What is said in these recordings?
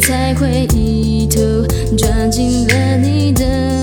才会一头撞进了你的。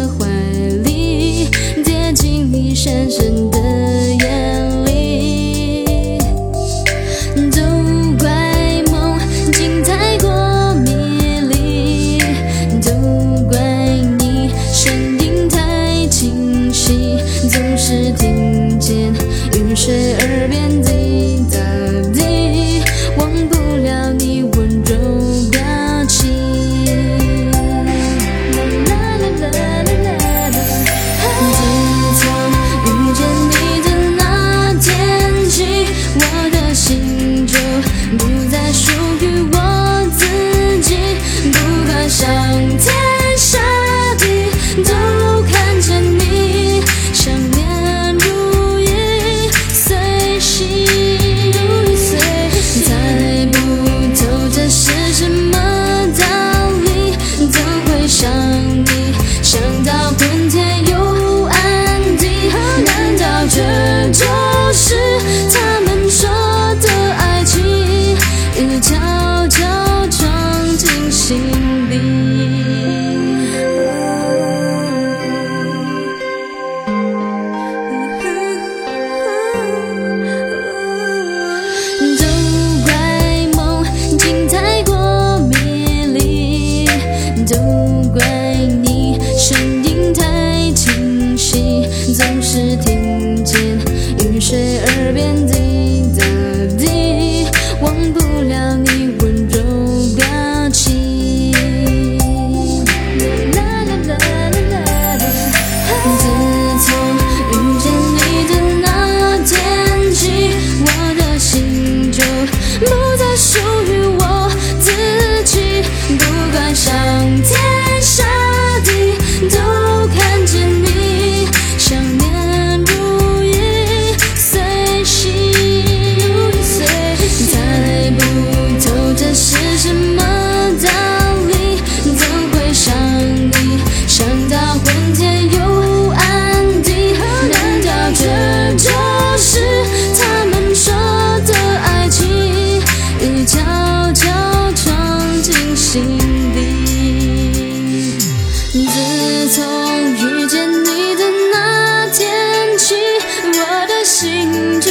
自从遇见你的那天起，我的心就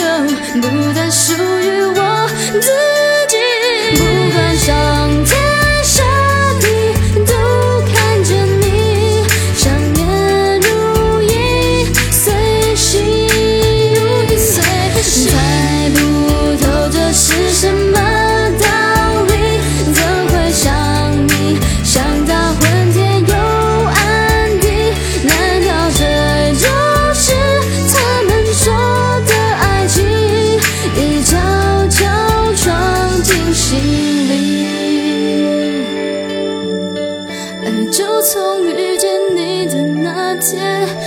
不再属于。再见。